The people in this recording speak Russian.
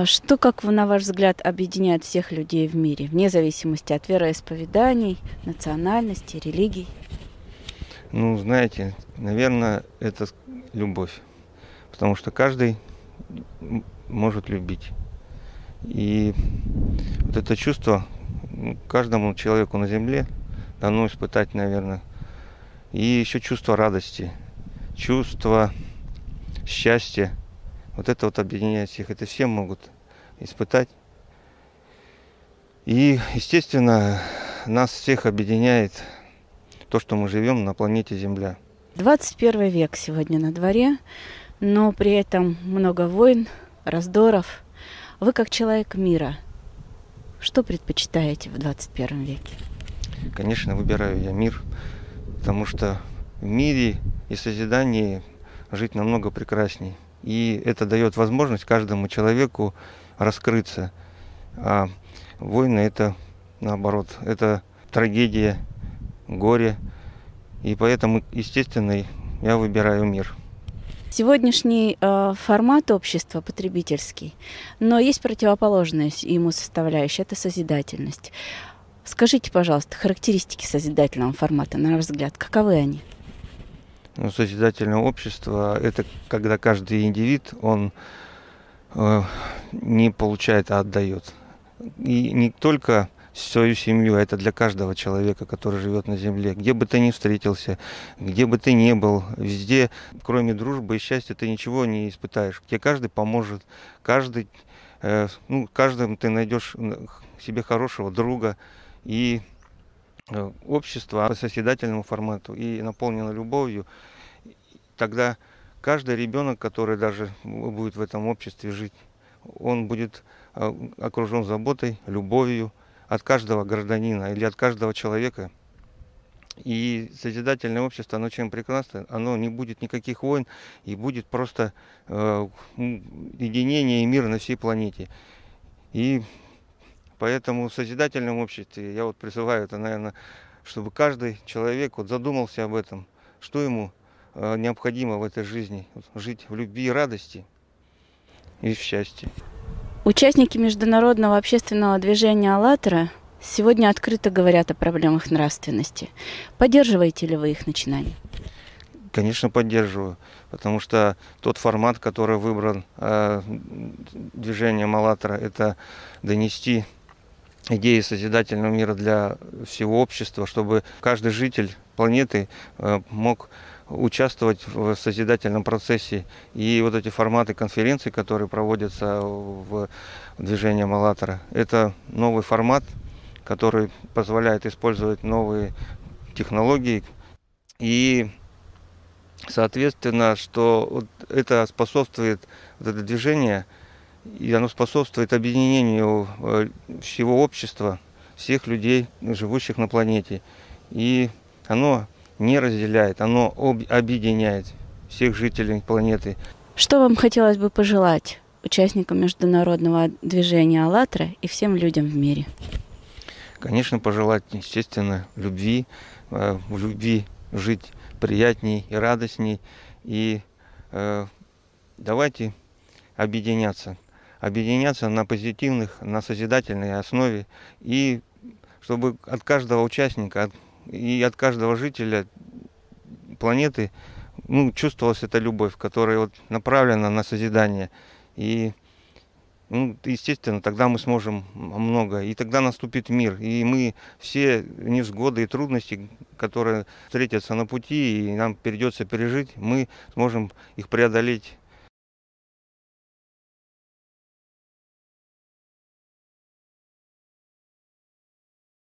А что, как на ваш взгляд, объединяет всех людей в мире, вне зависимости от вероисповеданий, национальности, религий? Ну, знаете, наверное, это любовь. Потому что каждый может любить. И вот это чувство каждому человеку на земле дано испытать, наверное. И еще чувство радости, чувство счастья. Вот это вот объединяет всех. Это все могут испытать. И, естественно, нас всех объединяет то, что мы живем на планете Земля. 21 век сегодня на дворе, но при этом много войн, раздоров. Вы как человек мира, что предпочитаете в 21 веке? Конечно, выбираю я мир, потому что в мире и созидании жить намного прекрасней. И это дает возможность каждому человеку раскрыться. А войны это наоборот, это трагедия, горе. И поэтому, естественно, я выбираю мир. Сегодняшний э, формат общества потребительский, но есть противоположная ему составляющая, это созидательность. Скажите, пожалуйста, характеристики созидательного формата, на ваш взгляд, каковы они? Ну, созидательное общество – это когда каждый индивид, он э, не получает, а отдает. И не только свою семью. Это для каждого человека, который живет на земле. Где бы ты ни встретился, где бы ты ни был, везде, кроме дружбы и счастья, ты ничего не испытаешь. Где каждый поможет, каждый, э, ну, каждым ты найдешь себе хорошего друга и общество по созидательному формату и наполнено любовью. Тогда каждый ребенок, который даже будет в этом обществе жить, он будет э, окружен заботой, любовью, от каждого гражданина или от каждого человека. И созидательное общество, оно чем прекрасно, оно не будет никаких войн и будет просто э, единение и мир на всей планете. И поэтому в созидательном обществе я вот призываю это, наверное, чтобы каждый человек вот задумался об этом, что ему э, необходимо в этой жизни, жить в любви и радости и в счастье. Участники международного общественного движения «АЛЛАТРА» сегодня открыто говорят о проблемах нравственности. Поддерживаете ли вы их начинания? Конечно, поддерживаю, потому что тот формат, который выбран э, движением «АЛЛАТРА», это донести идеи созидательного мира для всего общества, чтобы каждый житель планеты э, мог участвовать в созидательном процессе. И вот эти форматы конференций, которые проводятся в движении Малатора, это новый формат, который позволяет использовать новые технологии. И, соответственно, что это способствует, вот это движение, и оно способствует объединению э, всего общества, всех людей, живущих на планете. И оно не разделяет, оно объединяет всех жителей планеты. Что вам хотелось бы пожелать участникам международного движения «АЛЛАТРА» и всем людям в мире? Конечно, пожелать, естественно, любви, э, в любви жить приятней и радостней. И э, давайте объединяться. Объединяться на позитивных, на созидательной основе. И чтобы от каждого участника, и от каждого жителя планеты ну, чувствовалась эта любовь, которая вот направлена на созидание. И, ну, естественно, тогда мы сможем много, и тогда наступит мир. И мы все невзгоды и трудности, которые встретятся на пути, и нам придется пережить, мы сможем их преодолеть